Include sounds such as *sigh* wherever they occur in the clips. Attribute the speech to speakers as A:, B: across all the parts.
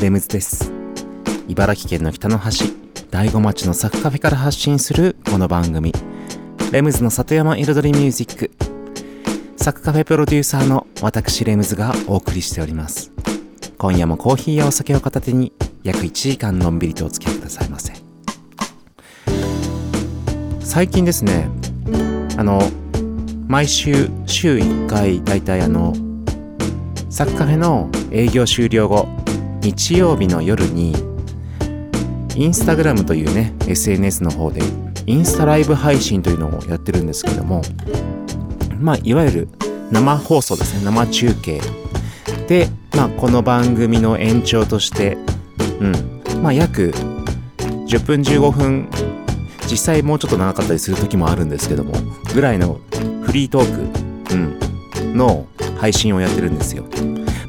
A: レムズです。茨城県の北の端大子町のサクカフェから発信するこの番組。レムズの里山彩りミュージック。サクカフェプロデューサーの私レムズがお送りしております。今夜もコーヒーやお酒を片手に約1時間のんびりとお付き合いくださいませ。最近ですねあの毎週週1回だいたいあのサクカフェの営業終了後日曜日の夜にインスタグラムというね SNS の方でインスタライブ配信というのをやってるんですけどもまあいわゆる生放送ですね生中継。で、まあ、この番組の延長としてうん。まあ約10分15分実際もうちょっと長かったりする時もあるんですけどもぐらいのフリートーク、うん、の配信をやってるんですよ。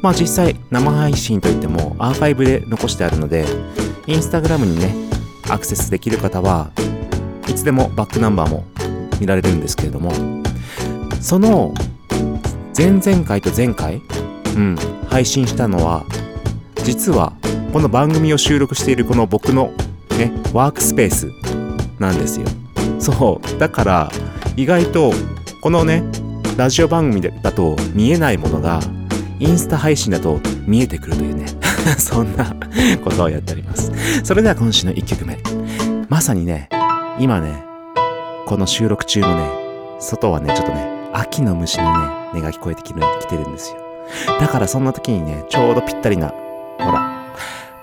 A: まあ実際生配信といってもアーカイブで残してあるのでインスタグラムにねアクセスできる方はいつでもバックナンバーも見られるんですけれどもその前々回と前回、うん、配信したのは実はこの番組を収録しているこの僕のねワークスペースなんですよ。そうだから意外とこのねラジオ番組だと見えないものがインスタ配信だと見えてくるというね。*laughs* そんなことをやっております。それでは今週の1曲目。まさにね今ねこの収録中のね外はねちょっとね秋の虫のね音が聞こえてきる来てるんですよ。だからそんな時にねちょうどぴったりなほら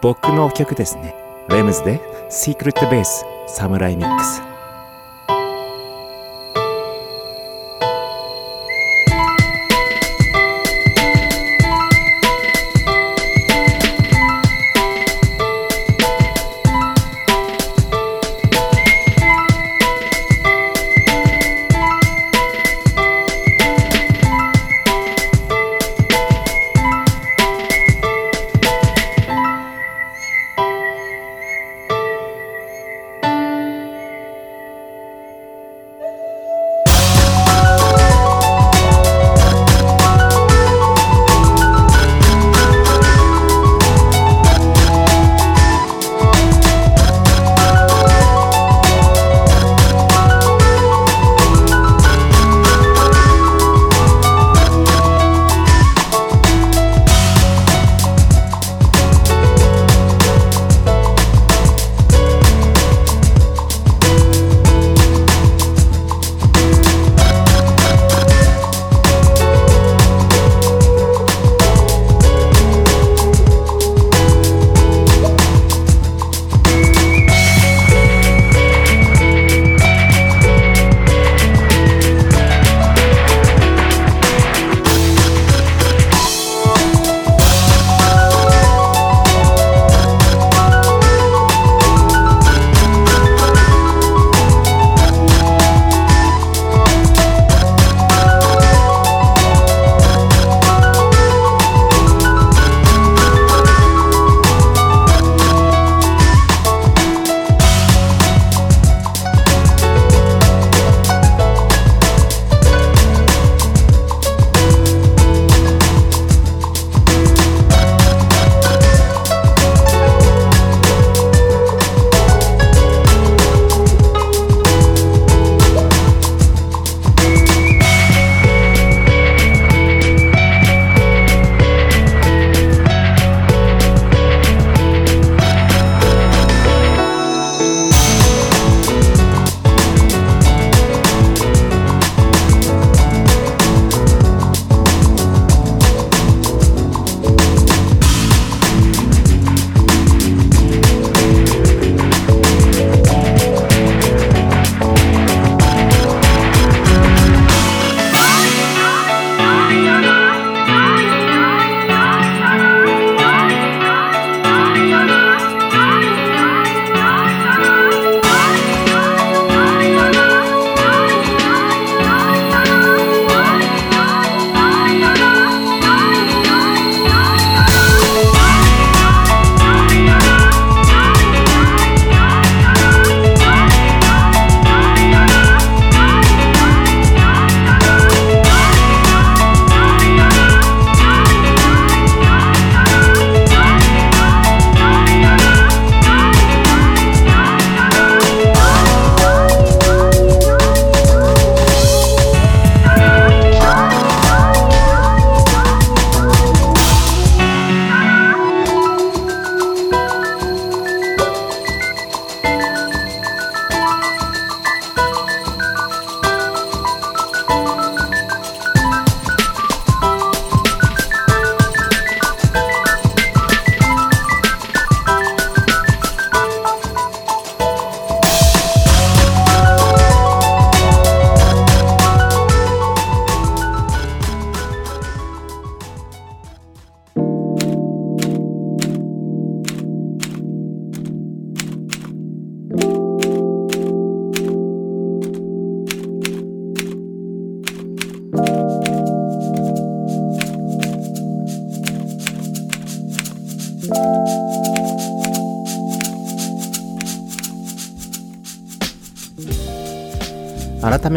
A: 僕の曲ですね。レムズで Secret Base サムライミックス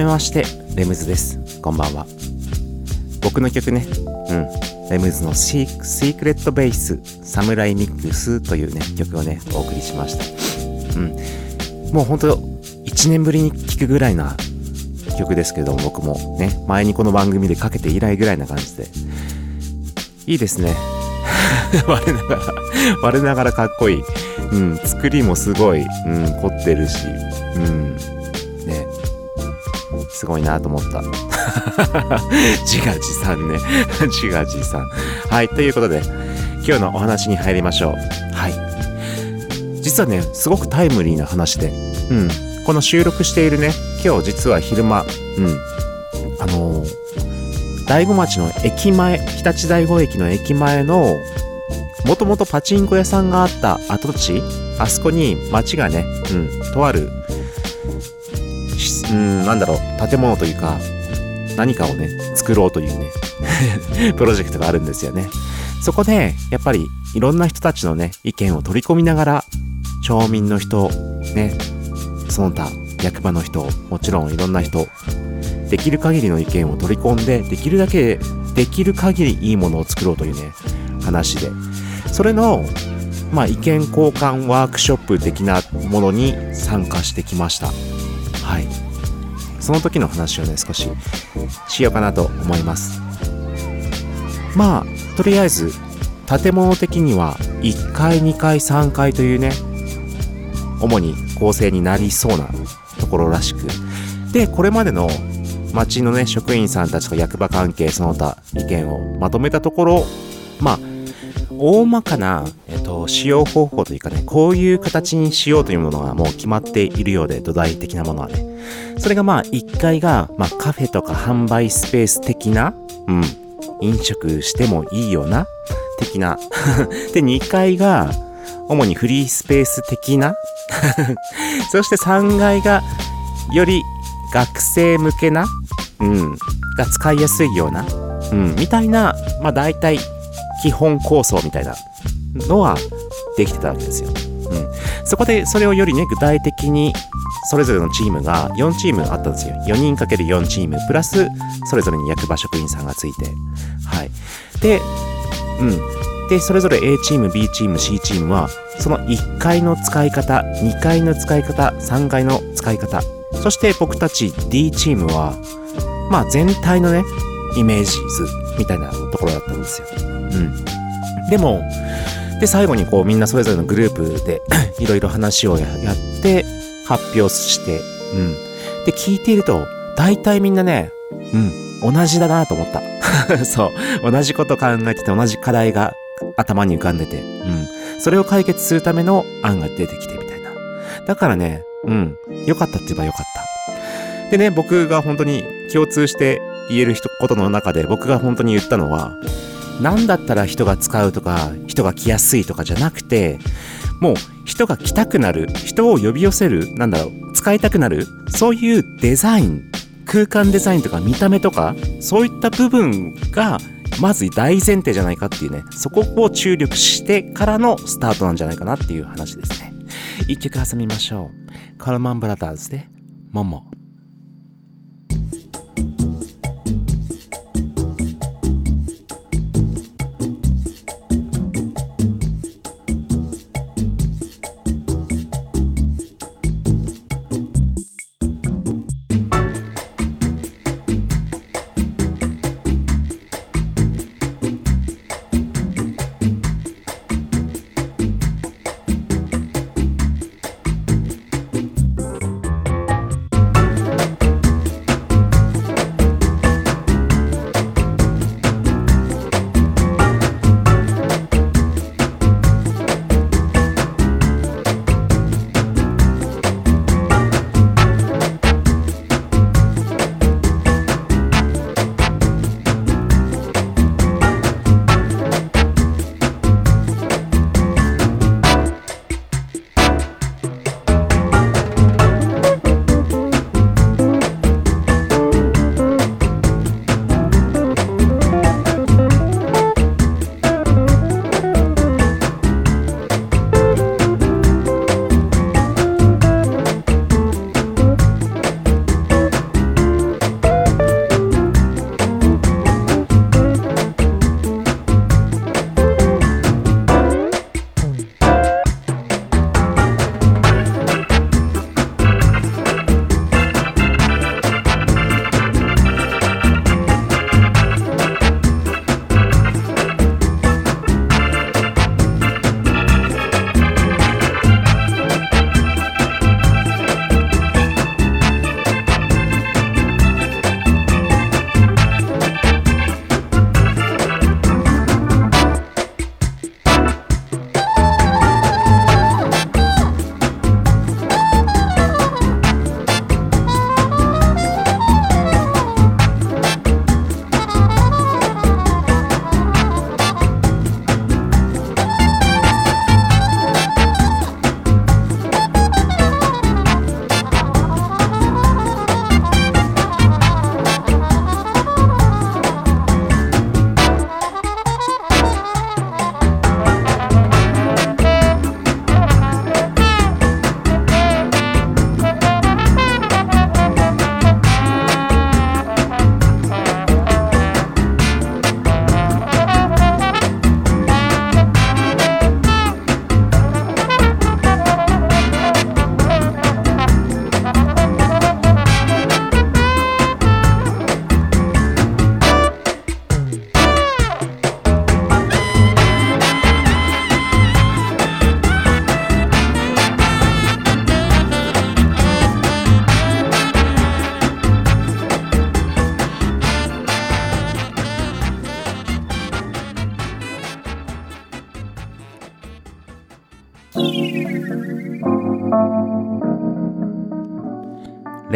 A: めましてレムズです。こんばんは。僕の曲ね。うん。レムズのシーシークレットベースサムライミックスというね曲をねお送りしました。うん。もうほんと1年ぶりに聴くぐらいな曲ですけども僕もね前にこの番組でかけて以来ぐらいな感じで。いいですね。*laughs* 我ながら我ながらかっこいい。うん。作りもすごい、うん、凝ってるし。うん。すごいなと思った。*laughs* 自画自賛ね。*laughs* 自画自賛。はいということで今日のお話に入りましょう。はい。実はねすごくタイムリーな話で。うん。この収録しているね今日実は昼間うん。あのー大子町の駅前日立大子駅の駅前のもともとパチンコ屋さんがあった跡地あそこに町がね、うん、とあるうんなんだろう。建物というか何かをね作ろうというね *laughs* プロジェクトがあるんですよね。そこでやっぱりいろんな人たちのね意見を取り込みながら町民の人ねその他役場の人もちろんいろんな人できる限りの意見を取り込んでできるだけできる限りいいものを作ろうというね話で。それのまあ意見交換ワークショップ的なものに参加してきました。はいその時の話をね少ししようかなと思います。まあとりあえず建物的には1階2階3階というね主に構成になりそうなところらしく。でこれまでの町のね職員さんたちと役場関係その他意見をまとめたところまあ大まかな、えっと、使用方法というかね、こういう形にしようというものがもう決まっているようで、土台的なものはね。それがまあ、1階が、まあ、カフェとか販売スペース的な、うん、飲食してもいいよな、的な。*laughs* で、2階が、主にフリースペース的な。*laughs* そして3階が、より学生向けな、うん、が使いやすいような、うん、みたいな、まあ大体基本構想みたいなのはできてたわけですよ。うん。そこでそれをよりね、具体的にそれぞれのチームが4チームあったんですよ。4人かける4チーム、プラスそれぞれに役場職員さんがついて。はい。で、うん。で、それぞれ A チーム、B チーム、C チームは、その1階の使い方、2階の使い方、3階の使い方、そして僕たち D チームは、まあ全体のね、イメージ図みたいなところだったんですよ。うん。でも、で、最後にこうみんなそれぞれのグループで *coughs* いろいろ話をやって発表して、うん。で、聞いていると、大体みんなね、うん、同じだなと思った。*laughs* そう。同じこと考えてて同じ課題が頭に浮かんでて、うん。それを解決するための案が出てきてみたいな。だからね、うん、良かったって言えば良かった。でね、僕が本当に共通して言えることの中で僕が本当に言ったのは、何だったら人が使うとか、人が来やすいとかじゃなくて、もう人が来たくなる、人を呼び寄せる、なんだろう、使いたくなる、そういうデザイン、空間デザインとか見た目とか、そういった部分が、まず大前提じゃないかっていうね、そこを注力してからのスタートなんじゃないかなっていう話ですね。一曲挟みましょう。カルマンブラザーズで、モモ。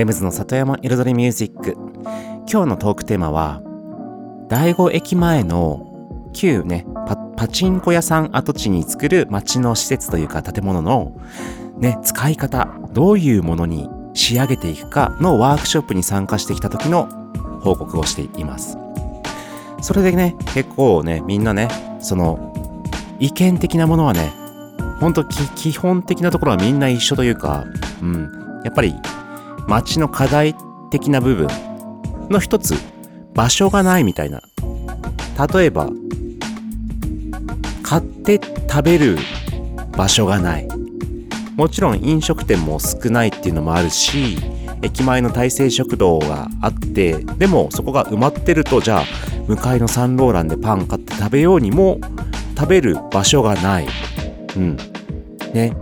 A: ムズの里山彩りミュージック。今日のトークテーマは第五駅前の旧ねパパチンコ屋さん跡地に作る町の施設というか建物のね使い方どういうものに仕上げていくかのワークショップに参加してきた時の報告をしています。それでね結構ねみんなねその意見的なものはねほんと基本的なところはみんな一緒というかうんやっぱり街の課題的な部分の一つ場所がないみたいな。例えば買って食べる場所がない。もちろん飲食店も少ないっていうのもあるし駅前の大成食堂があってでもそこが埋まってるとじゃあ向かいのサンローランでパン買って食べようにも食べる場所がない。うん。ね。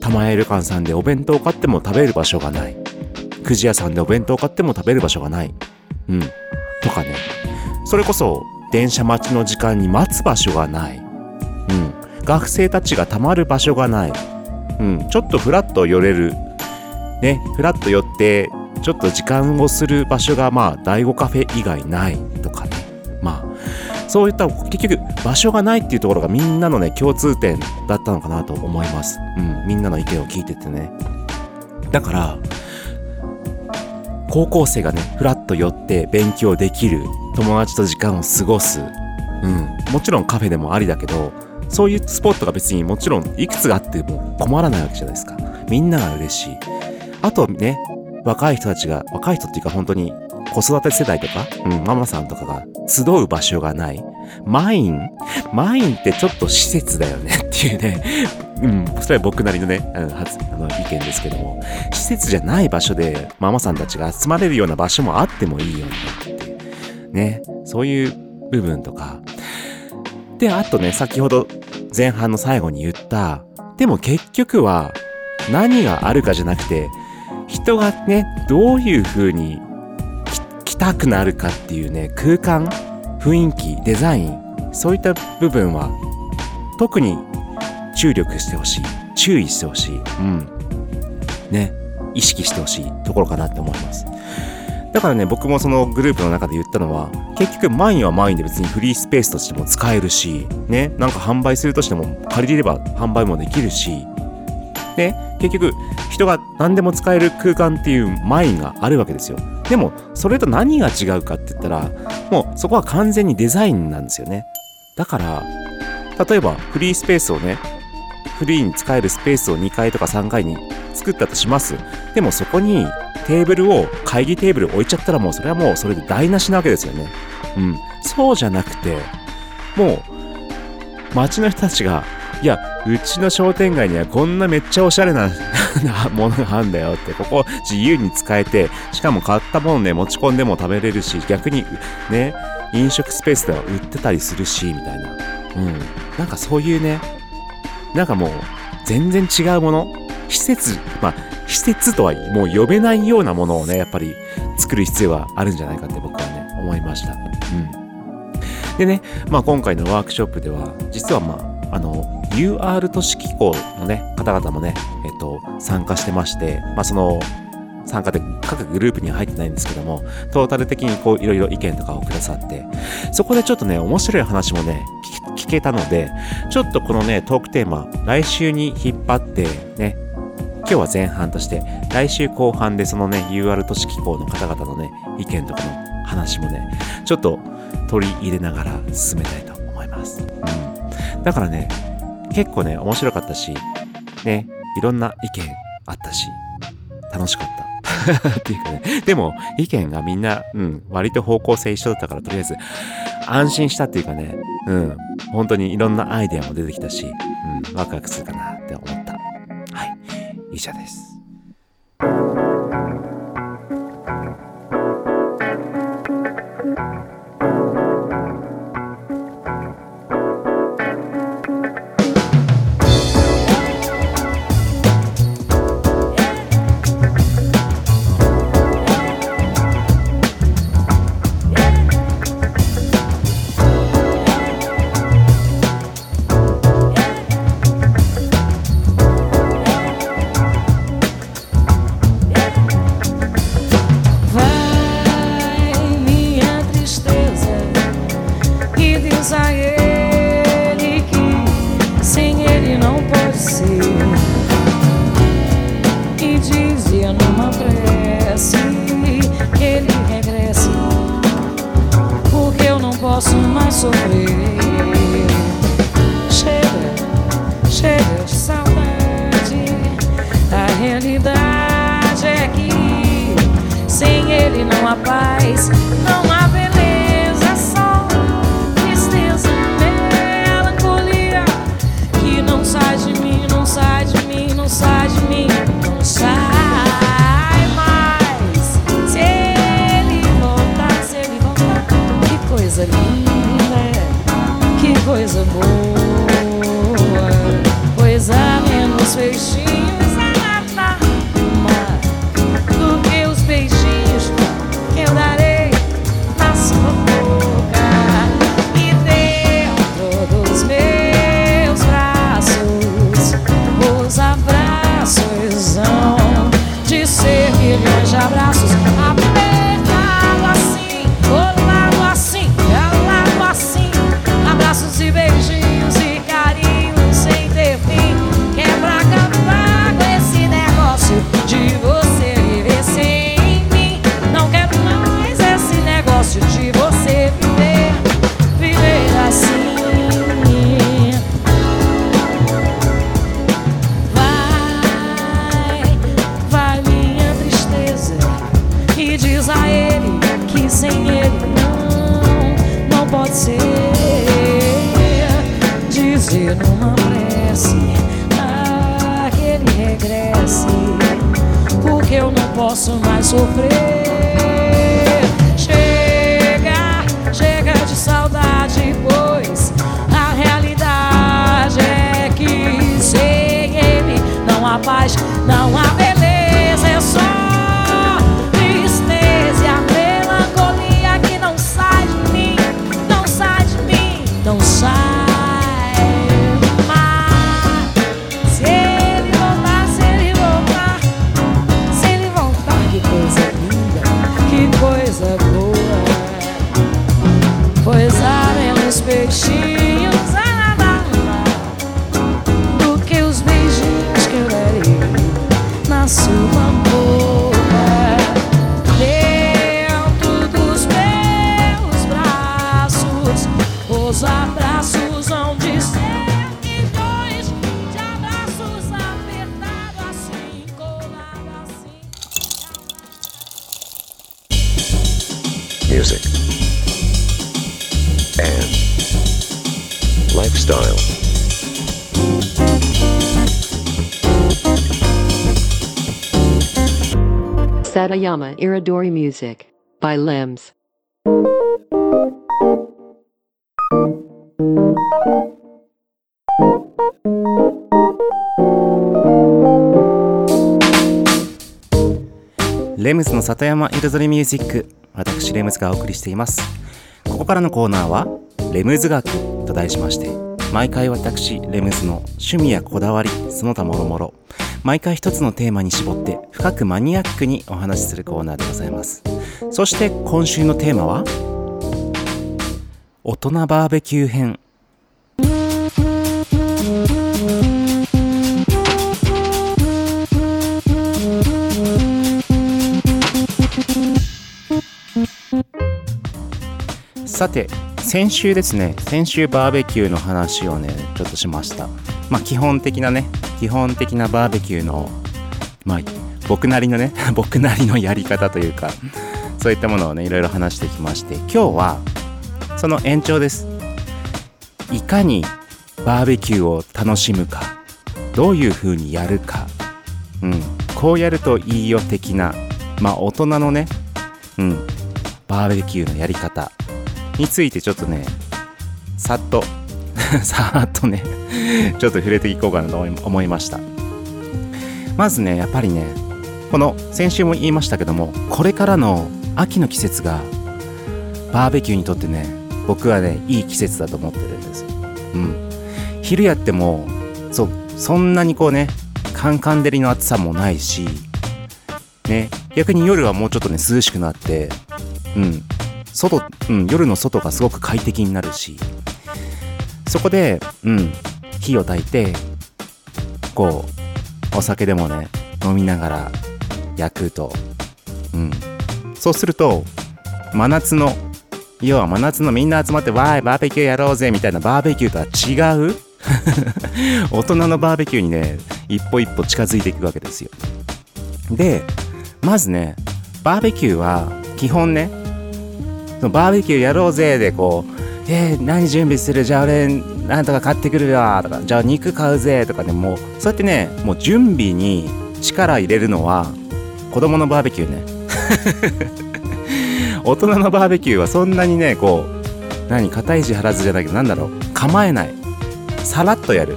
A: 玉江旅館さんでお弁当買っても食べる場所がない。くじ屋さんでお弁当買っても食べる場所がない。うん。とかね。それこそ電車待ちの時間に待つ場所がない。うん。学生たちがたまる場所がない。うん。ちょっとフラッと寄れる。ね。フラッと寄ってちょっと時間をする場所がまあ第5カフェ以外ない。とかね。まあそういった結局場所がないっていうところがみんなのね共通点だったのかなと思います。うん。みんなの意見を聞いててね。だから高校生がねふらっと寄って勉強できる友達と時間を過ごす。うん。もちろんカフェでもありだけどそういうスポットが別にもちろんいくつがあっても困らないわけじゃないですか。みんなが嬉しい。あとね若い人たちが若い人っていうか本当に子育て世代とか、うん、ママさんとかが集う場所がない。マイン？マインってちょっと施設だよねっていうね。*laughs* うん、それは僕なりのね、うん、初あの意見ですけども、施設じゃない場所でママさんたちが集まれるような場所もあってもいいよねっていう。ね、そういう部分とか。で、あとね、先ほど前半の最後に言った、でも結局は何があるかじゃなくて、人がね、どういう風にたくなるかっていうね、空間、雰囲気、デザイン、そういった部分は特に注力してほしい。注意してほしい。うん。ね。意識してほしいところかなって思います。だからね、僕もそのグループの中で言ったのは、結局マインはマインで別にフリースペースとしても使えるし、ね、なんか販売するとしても借りれれば販売もできるし、ね、結局人が何でも使える空間っていうマインがあるわけですよ。でも、それと何が違うかって言ったら、もうそこは完全にデザインなんですよね。だから、例えばフリースペースをね、フリーに使えるスペースを2階とか3階に作ったとします。でもそこにテーブルを、会議テーブル置いちゃったらもうそれはもうそれで台無しなわけですよね。うん。そうじゃなくて、もう、街の人たちが、いや、うちの商店街にはこんなめっちゃおしゃれな *laughs* ものがあるんだよって、ここ自由に使えて、しかも買ったものね、持ち込んでも食べれるし、逆にね、飲食スペースでは売ってたりするし、みたいな。うん。なんかそういうね、なんかもう、全然違うもの施設、まあ、施設とはもう呼べないようなものをね、やっぱり作る必要はあるんじゃないかって僕はね、思いました。うん。でね、まあ今回のワークショップでは、実はまあ、あの、UR 都市機構のね、方々もね、えっと、参加してまして、まあその、参加で各グループには入ってないんですけども、トータル的にこういろいろ意見とかをくださって、そこでちょっとね、面白い話もね、聞けたので、ちょっとこのね、トークテーマ、来週に引っ張ってね、今日は前半として、来週後半でそのね、UR 都市機構の方々のね、意見とかの話もね、ちょっと取り入れながら進めたいと思います。うん。だからね、結構ね、面白かったし、ね、いろんな意見あったし、楽しかった。*laughs* っていうかね、でも意見がみんな、うん、割と方向性一緒だったからとりあえず安心したっていうかね、うん、本当にいろんなアイデアも出てきたし、うん、ワクワクするかなって思った。はい、以上です。
B: Coisa linda, que coisa boa. Pois há menos peixinhos posso mais sofrer. Peixinhos a nadar do que os beijinhos que eu darei na sua boca.
C: Satayama Iridori Music by Limbs.
A: レムズの里山彩りミュージック私レムズがお送りしていますここからのコーナーはレムズ学と題しまして毎回私レムズの趣味やこだわりその他もろもろ毎回一つのテーマに絞って深くマニアックにお話しするコーナーでございます。そして今週のテーマは大人バーベキュー編。さて先週ですね先週バーベキューの話をねちょっとしました。まあ基本的なね基本的なバーベキューのまあ僕なりのね *laughs* 僕なりのやり方というかそういったものをねいろいろ話してきまして今日はその延長です。いかにバーベキューを楽しむかどういう風にやるか。うん。こうやるといいよ的なまあ大人のねうん。バーベキューのやり方。についてちょっとねさっと *laughs* さっとね *laughs* ちょっと触れていこうかなと思いました。まずねやっぱりねこの先週も言いましたけどもこれからの秋の季節がバーベキューにとってね僕はねいい季節だと思ってるんですうん。昼やってもそそんなにこうねカンカン照りの暑さもないしね逆に夜はもうちょっとね涼しくなってうん。外、うん、夜の外がすごく快適になるしそこで、うん、火を焚いてこうお酒でもね飲みながら焼くと。うん。そうすると真夏の要は真夏のみんな集まってわーいバーベキューやろうぜみたいなバーベキューとは違う？*laughs* 大人のバーベキューにね一歩一歩近づいていくわけですよ。でまずねバーベキューは基本ねそのバーベキューやろうぜでこうえー、何準備する？じゃあ俺なんとか買ってくるわとかじゃあ肉買うぜとかねもうそうやってねもう準備に力入れるのは子供のバーベキューね。*laughs* 大人のバーベキューはそんなにねこう何肩肘張らずじゃないけどなんだろう構えない。さらっとやる。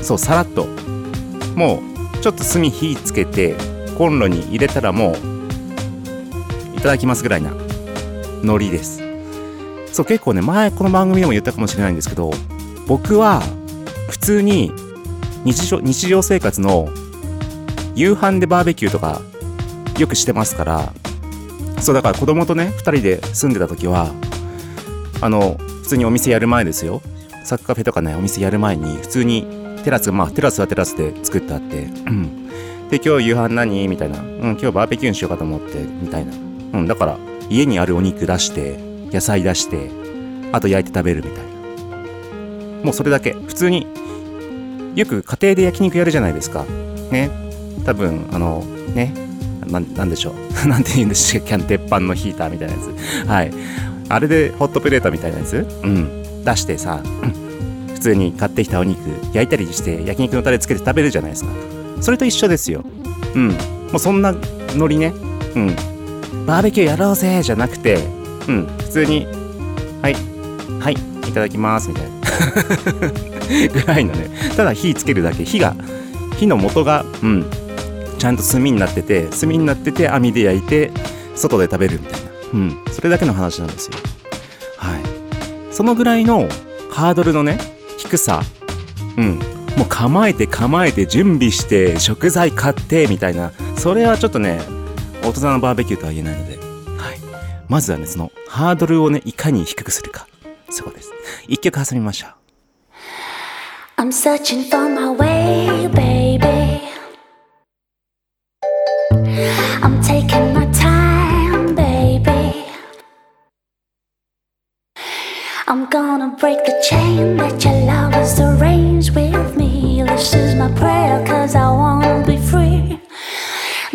A: そうさらっと。もうちょっと炭火つけてコンロに入れたらもういただきますぐらいな。ノリです。そう結構ね前この番組でも言ったかもしれないんですけど僕は普通に日常日常生活の夕飯でバーベキューとかよくしてますからそうだから子供とね2人で住んでた時はあの普通にお店やる前ですよ。サッカーフェとかねお店やる前に普通にテラスまあテラスはテラスで作ってあってで今日夕飯何？みたいな。うん今日バーベキューにしようかと思ってみたいな。うんだから家にあるお肉出して野菜出してあと焼いて食べるみたいな。もうそれだけ。普通によく家庭で焼肉やるじゃないですか。ね。多分あのね。ななんでしょう。*laughs* なんて言うんでしたっけ？鉄板のヒーターみたいなやつ。はい。あれでホットプレートみたいなやつ？うん。出してさ *clears throat* 普通に買ってきたお肉焼いたりして焼肉のタレつけて食べるじゃないですか。それと一緒ですよ。うん。もうそんなノリね。うん。バーベキューやろうぜじゃなくてうん普通にはいはいいただきますみたいな。*laughs* ぐらいのね。ただ火つけるだけ。火が火の元がうんちゃんと炭になってて炭になってて網で焼いて外で食べるみたいな。うんそれだけの話なんですよ。はい。そのぐらいのハードルのね低さ。うん。もう構えて構えて準備して食材買ってみたいな。それはちょっとね大人のバーベキューとは言えないのではいまずはねそのハードルをねいかに低くするかそこです一曲挟みましょう
D: I'm searching for my way, baby. I'm taking my time, baby. I'm gonna break the chain that your love has arranged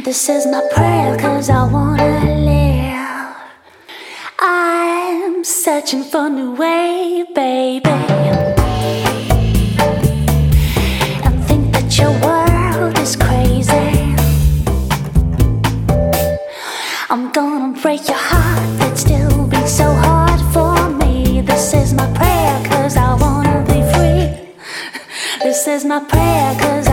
D: This is my prayer, cause I wanna live. I'm searching for a new way, baby. and think that your world is crazy. I'm gonna break your heart that still beats so hard for me. This is my prayer, cause I wanna be free. This is my prayer, cause I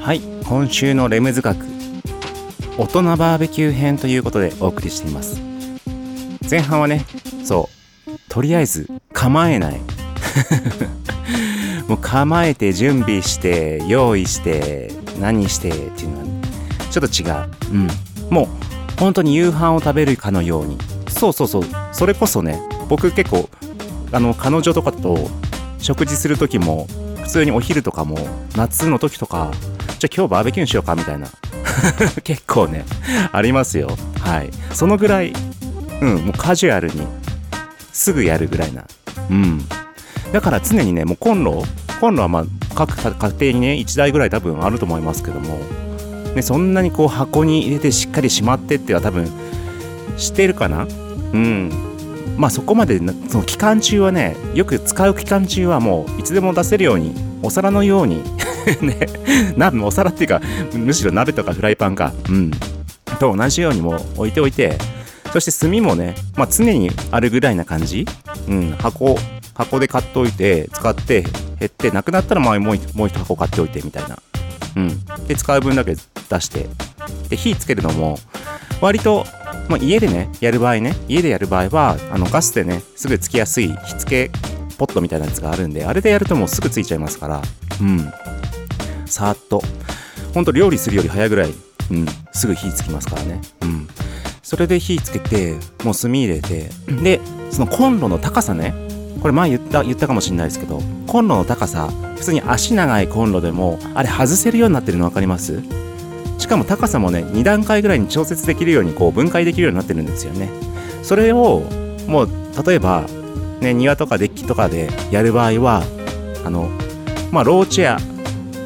D: はい
A: 今週のレムズ学大人バーベキュー編ということでお送りしています。前半はねそうとりあえず構えない。*laughs* もう構えて準備して用意して何してっていうのは、ちょっと違う。うん。もう本当に夕飯を食べるかのように。そうそうそう。それこそね僕結構あの彼女とかと食事する時も普通にお昼とかも夏の時とかじゃあ今日バーベキューにしようかみたいな。*laughs* 結構ねありますよ。はい。そのぐらいうんもうカジュアルにすぐやるぐらいな。うん。だから常にねもうコンロコンロはまあ各家庭にね1台ぐらい多分あると思いますけども。ね、そんなにこう箱に入れてしっかりしまってっては多分してるかな。うん。まあそこまでその期間中はねよく使う期間中はもういつでも出せるようにお皿のように *laughs* ね鍋お皿っていうかむしろ鍋とかフライパンか。うん。と同じようにもう置いておいてそして炭もね、まあ、常にあるぐらいな感じ、うん、箱箱で買っておいて使って減ってなくなったらまあもうもう一箱買っておいてみたいな。うん、で使う分だけ出して。で火つけるのも割と、まあ、家でねやる場合ね家でやる場合はあのガスでねすぐつきやすい火付けポットみたいなやつがあるんであれでやるともうすぐついちゃいますからうん。さーっと。ほんと料理するより早いぐらい、うん、すぐ火つきますからね。うん。それで火つけてもう炭入れてでそのコンロの高さねこれ前言った言ったかもしれないですけどコンロの高さ普通に足長いコンロでもあれ外せるようになってるの分かります？かも高さもね2段階ぐらいに調節できるようにこう分解できるようになってるんですよね。それをもう例えばね庭とかデッキとかでやる場合はあのまあローチェア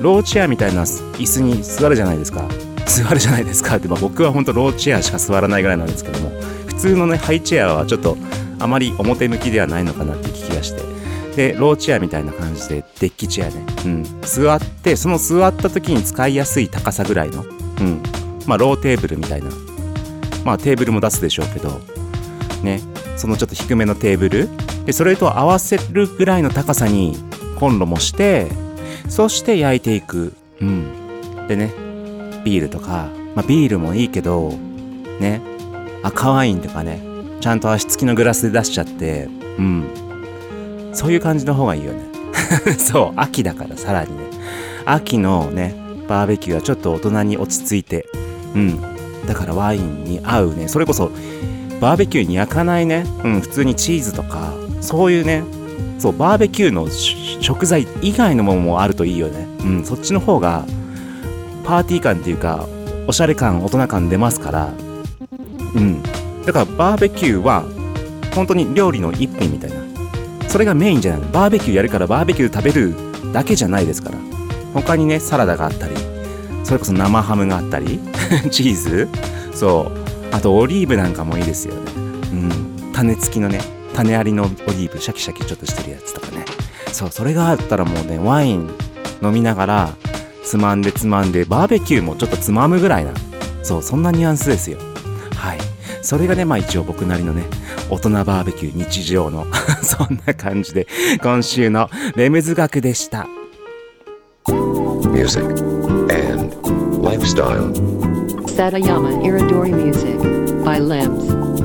A: ローチェアみたいな椅子に座るじゃないですか。座るじゃないですか。って、まあ、僕は本当ローチェアしか座らないぐらいなんですけども普通のねハイチェアはちょっとあまり表向きではないのかなっていう気がして。でローチェアみたいな感じでデッキチェアね、うん、座ってその座った時に使いやすい高さぐらいの、うん、まあローテーブルみたいな。まあテーブルも出すでしょうけど。ね。そのちょっと低めのテーブル。でそれと合わせるぐらいの高さにコンロもしてそして焼いていく、うん、でね。ビールとか、まあ、ビールもいいけどね。赤ワインとかね。ちゃんと足つきのグラスで出しちゃって。うん。そういう感じの方がいいよね。*laughs* そう。秋だからさらにね。秋のね。バーベキューはちょっと大人に落ち着いて。うん。だからワインに合うね。それこそバーベキューに焼かないね、うん、普通にチーズとかそういうね。そうバーベキューの食材以外のものもあるといいよね。うん。そっちの方がパーティー感っていうかおしゃれ感大人感出ますから。うん。だからバーベキューは本当に料理の一品みたいな。それがメインじゃない。バーベキューやるからバーベキュー食べるだけじゃないですから。他にねサラダがあったりそれこそ生ハムがあったり *laughs* チーズそうあとオリーブなんかもいいですよね。うん。種付きのね種ありのオリーブシャキシャキちょっとしてるやつとかね。そうそれがあったらもうねワイン飲みながらつまんでつまんでバーベキューもちょっとつまむぐらいなそうそんなニュアンスですよ。はい。それがねまあ一応僕なりのね大人バーベキュー日常の *laughs* そんな感じで今週のレムズ学でした。
E: Music, and lifestyle.
C: Satayama Iridori Music by Limbs.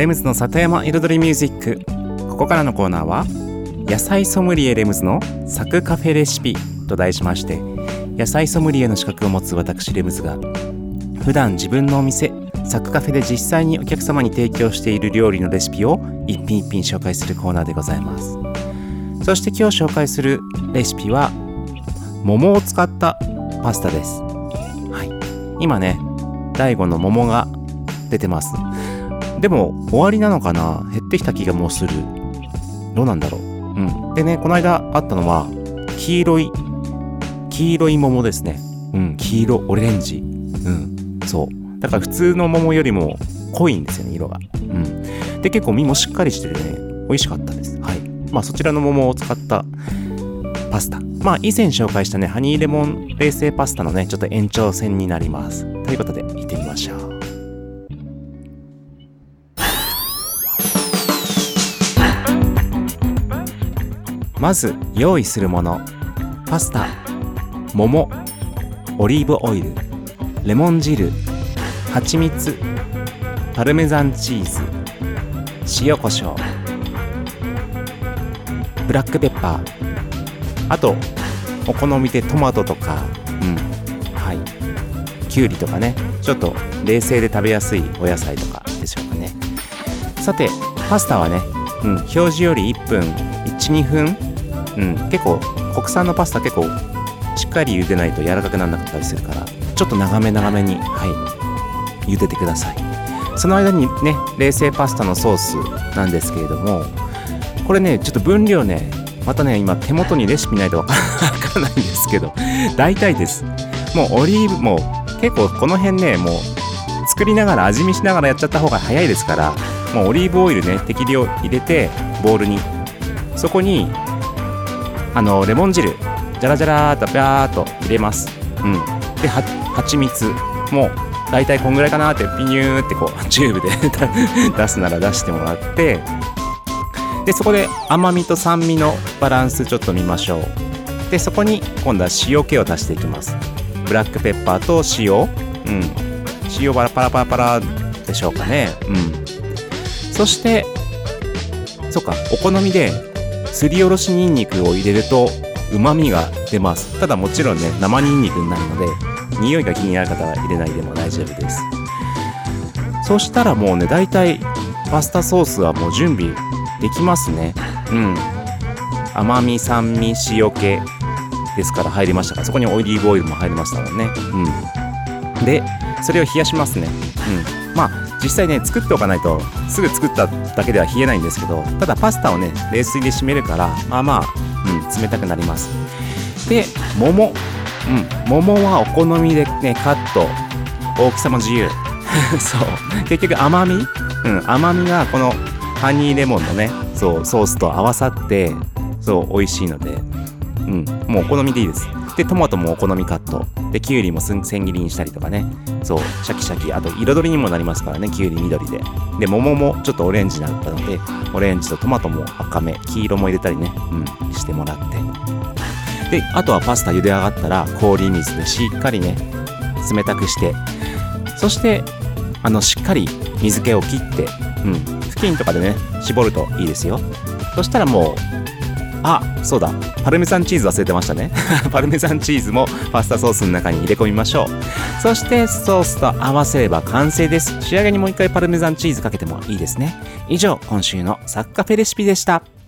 A: レムズの里山彩りミュージック。ここからのコーナーは野菜ソムリエレムズのサクカフェレシピと題しまして野菜ソムリエの資格を持つ私レムズが普段自分のお店サクカフェで実際にお客様に提供している料理のレシピを一品一品紹介するコーナーでございます。そして今日紹介するレシピは桃を使ったパスタです。はい。今ね第5の桃が出てます。でも終わりなのかな？減ってきた気がもうする。どうなんだろう？うん。でねこの間あったのは黄色い黄色い桃ですね。うん黄色オレンジ。うんそう。だから普通の桃よりも濃いんですよね色が。うん。で結構身もしっかりしててね美味しかったです。はい。まあそちらの桃を使ったパスタ。まあ以前紹介したねハニーレモン冷製パスタのねちょっと延長線になります。ということで行ってみましょう。まず用意するもの。パスタ。桃。オリーブオイル。レモン汁。蜂蜜。パルメザンチーズ。塩コショウ。ブラックペッパー。あとお好みでトマトとか。うん。はい。きゅうりとかね。ちょっと冷製で食べやすいお野菜とかでしょうかね。さてパスタはね、うん、表示より1分。12分。うん、結構国産のパスタ結構しっかり茹でないと柔らかくならなかったりするからちょっと長め長めにはい。茹でてください。その間にね冷製パスタのソースなんですけれどもこれねちょっと分量ねまたね今手元にレシピないとわからないんですけど *laughs* 大体です。もうオリーブもう結構この辺ねもう作りながら味見しながらやっちゃった方が早いですからもうオリーブオイルね適量入れてボウルにそこにあのレモン汁ジャラジャラーっとビャーっと入れます。うん。では蜂蜜。もう大体こんぐらいかなってピニューってこう *laughs* チューブで *laughs* 出すなら出してもらって。でそこで甘みと酸味のバランスちょっと見ましょう。でそこに今度は塩気を足していきます。ブラックペッパーと塩。うん。塩パラパラパラパラでしょうかね。うん。そしてそっかお好みですりおろしにんにくを入れると旨味が出ます。ただもちろんね生にんにくになるので匂いが気になる方は入れないでも大丈夫です。そしたらもうね大体パスタソースはもう準備できますね。うん。甘み酸味塩気ですから入りましたからそこにオイリーブオイルも入りましたもんね。うん。でそれを冷やしますね。うん。まあ実際ね作っておかないとすぐ作っただけでは冷えないんですけどただパスタをね冷水で締めるからまあまあ、うん、冷たくなります。で桃。うん桃はお好みでねカット。大きさも自由。*laughs* そう。結局甘み。うん甘みがこのハニーレモンのねそうソースと合わさってそう美味しいので。うんもうお好みでいいです。でトマトもお好みカット。できゅうりも千切りにしたりとかね。そうシャキシャキ。あと彩りにもなりますからね。きゅうり緑で。で桃もちょっとオレンジだったのでオレンジとトマトも赤め。黄色も入れたりね。うん。してもらって。であとはパスタ茹で上がったら氷水でしっかりね冷たくして。そしてあのしっかり水気を切って。うん。布巾とかでね絞るといいですよ。そしたらもうあそうだ。パルメザンチーズ忘れてましたね。*laughs* パルメザンチーズもパスタソースの中に入れ込みましょう。そしてソースと合わせれば完成です。仕上げにもう一回パルメザンチーズかけてもいいですね。以上今週のサッカフェレシピでした。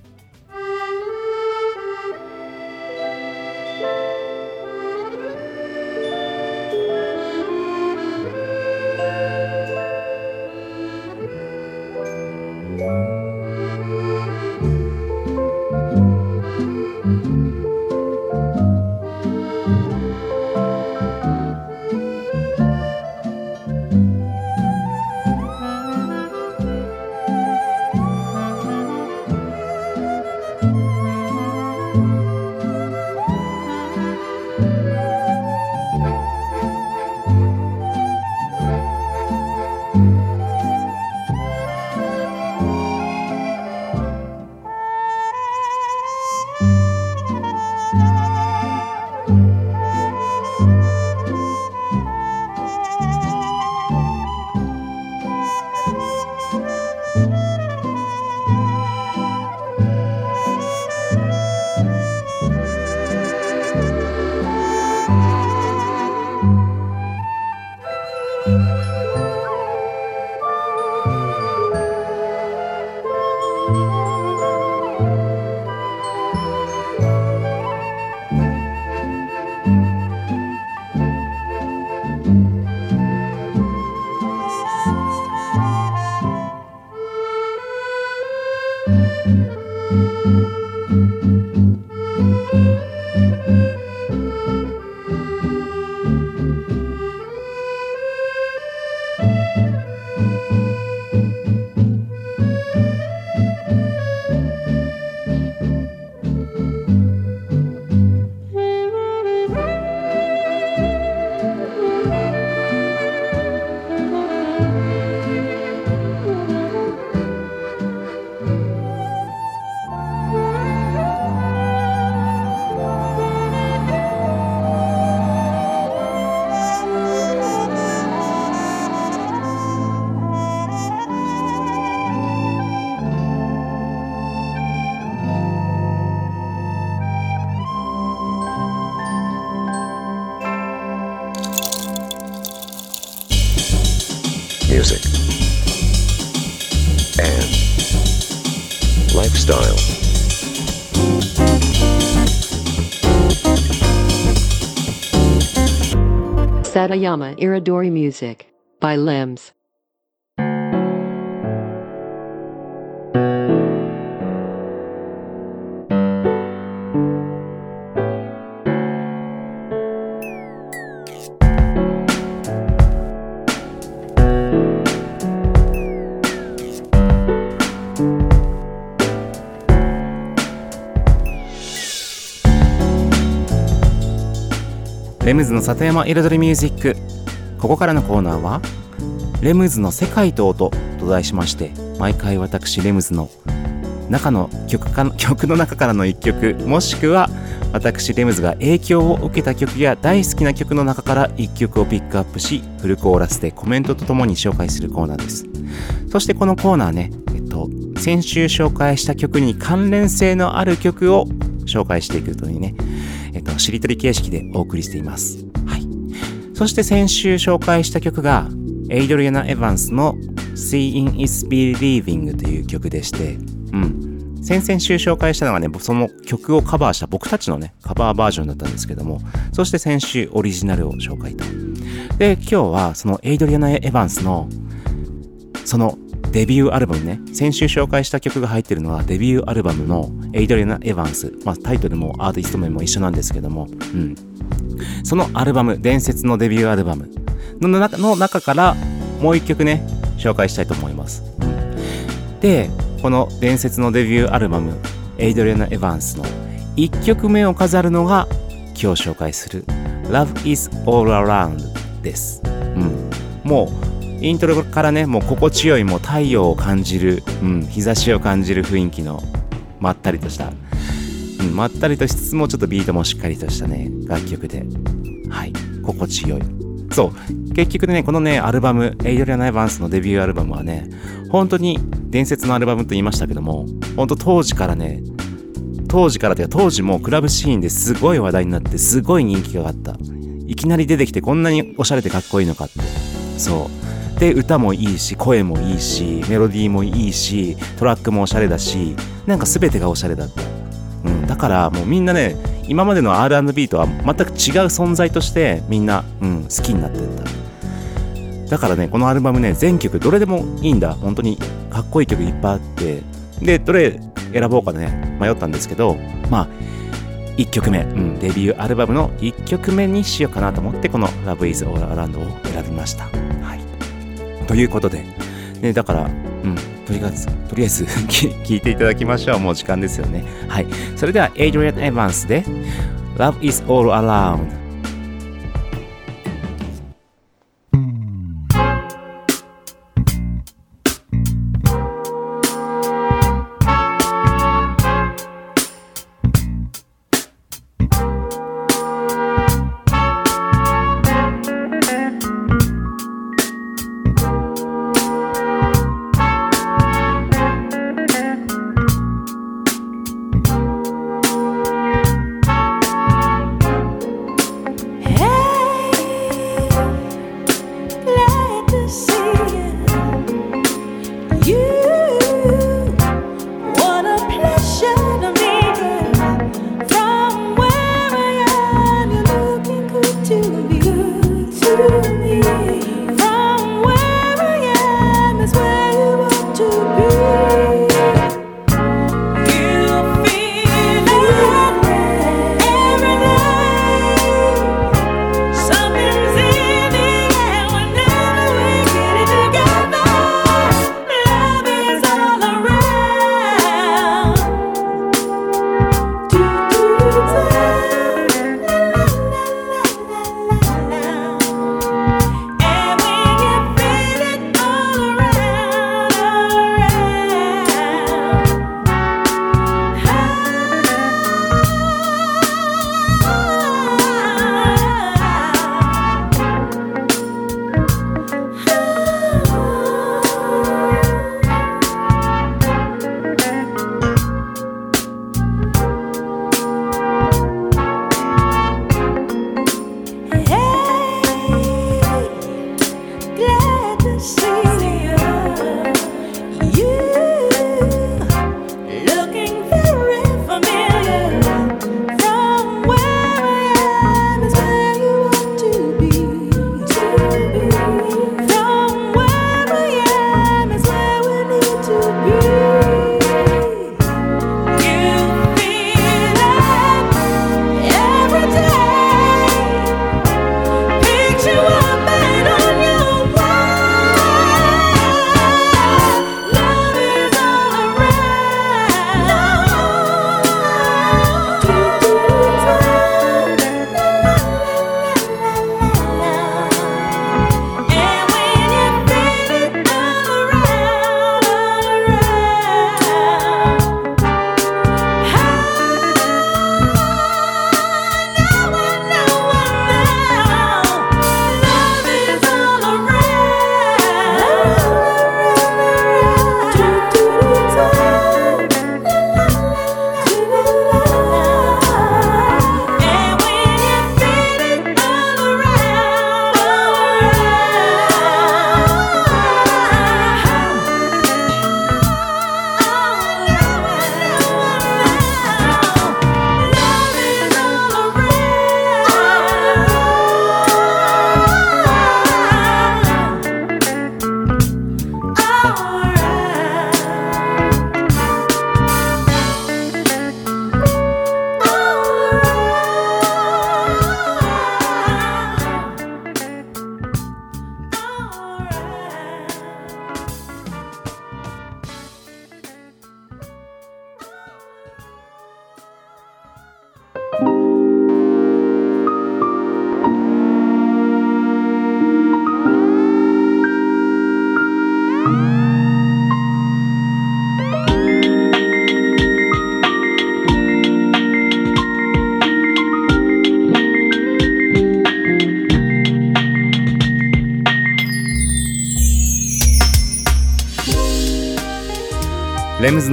E: Lifestyle.
C: Satayama Iridori Music by Limbs.
A: レムズの里山彩りミュージック。ここからのコーナーは「レムズの世界と音」と題しまして毎回私レムズの中の曲か *laughs* 曲の中からの一曲もしくは私レムズが影響を受けた曲や大好きな曲の中から一曲をピックアップしフルコーラスでコメントとともに紹介するコーナーです。そしてこのコーナーねえっと先週紹介した曲に関連性のある曲を紹介していくというねえっと、しりとり形式でお送りしています。はい。そして先週紹介した曲が、エイドリアナ・エヴァンスの Seeing is Believing という曲でして、うん。先々週紹介したのがね、その曲をカバーした僕たちのね、カバーバージョンだったんですけども、そして先週オリジナルを紹介と。で、今日はそのエイドリアナ・エヴァンスの、そのデビューアルバムね、先週紹介した曲が入ってるのはデビューアルバムのエイドリアナ・エヴァンス。まあタイトルもアーティスト名も一緒なんですけども、うん。そのアルバム、伝説のデビューアルバムの中の中からもう一曲ね、紹介したいと思います。うんで、この伝説のデビューアルバム、エイドリアナ・エヴァンスの1曲目を飾るのが今日紹介する Love is All Around です。うん。もうイントロからね、もう心地よいもう太陽を感じる、うん、日差しを感じる雰囲気のまったりとした、うん、まったりとしつつもちょっとビートもしっかりとしたね、楽曲で、はい、心地よい。そう、結局ね、このね、アルバム、エイドリアナ・エヴァンスのデビューアルバムはね、本当に伝説のアルバムと言いましたけども、本当当時からね、当時からというか当時もクラブシーンですごい話題になってすごい人気があった。いきなり出てきてこんなにおしゃれでかっこいいのかって。そう。で歌もいいし声もいいしメロディーもいいしトラックもおしゃれだしなんか全てがおしゃれだった、うん、だからもうみんなね今までの R&B とは全く違う存在としてみんな、うん、好きになってった。だからねこのアルバムね全曲どれでもいいんだ。本当にかっこいい曲いっぱいあって。でどれ選ぼうかね迷ったんですけどまあ1曲目、うん、デビューアルバムの1曲目にしようかなと思ってこの「Love is All Around」を選びました。ということで、ね、だから、うん、とりあえずとりあえず *laughs* 聞いていただきましょう。もう時間ですよね。はい、それではエイドリアン・エヴァンスで「Love is All Around」「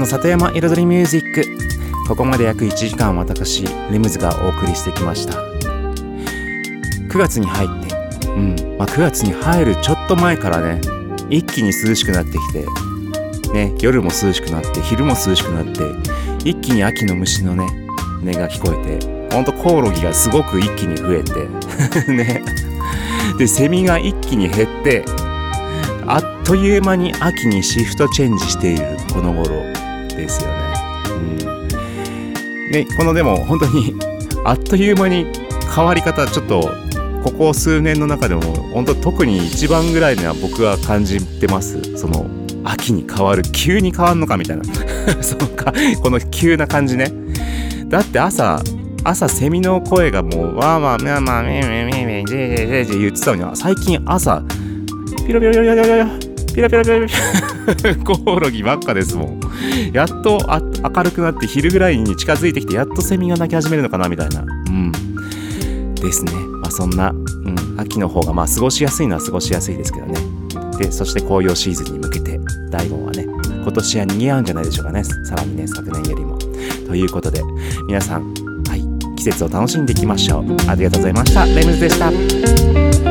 A: 里山彩りミュージック。ここまで約1時間私レムズがお送りしてきました。9月に入ってうんまあ9月に入るちょっと前からね一気に涼しくなってきてね夜も涼しくなって昼も涼しくなって一気に秋の虫のね音が聞こえてほんとコオロギがすごく一気に増えて *laughs* ね。でセミが一気に減ってあっという間に秋にシフトチェンジしているこの頃。ですよね。うん、ねこのでも本当に *laughs* あっという間に変わり方ちょっとここ数年の中でも本当特に一番ぐらいには僕は感じてます。その秋に変わる急に変わるのかみたいな。*laughs* そのかこの急な感じね。だって朝朝セミの声がもうわーわーみゃまあめめめめジェジェジェジェ言ってたのに最近朝ピロピロピロピロピロピロピロピロピロコオロギばっかですもんやっと明るくなって昼ぐらいに近づいてきてやっとセミが鳴き始めるのかなみたいな。うん。ですね。まあそんな、うん、秋の方がまあ過ごしやすいのは過ごしやすいですけどね。でそして紅葉シーズンに向けて大根はね今年は賑わうんじゃないでしょうかね。さらにね昨年よりも。ということで皆さんはい季節を楽しんでいきましょう。ありがとうございました。レムズでした。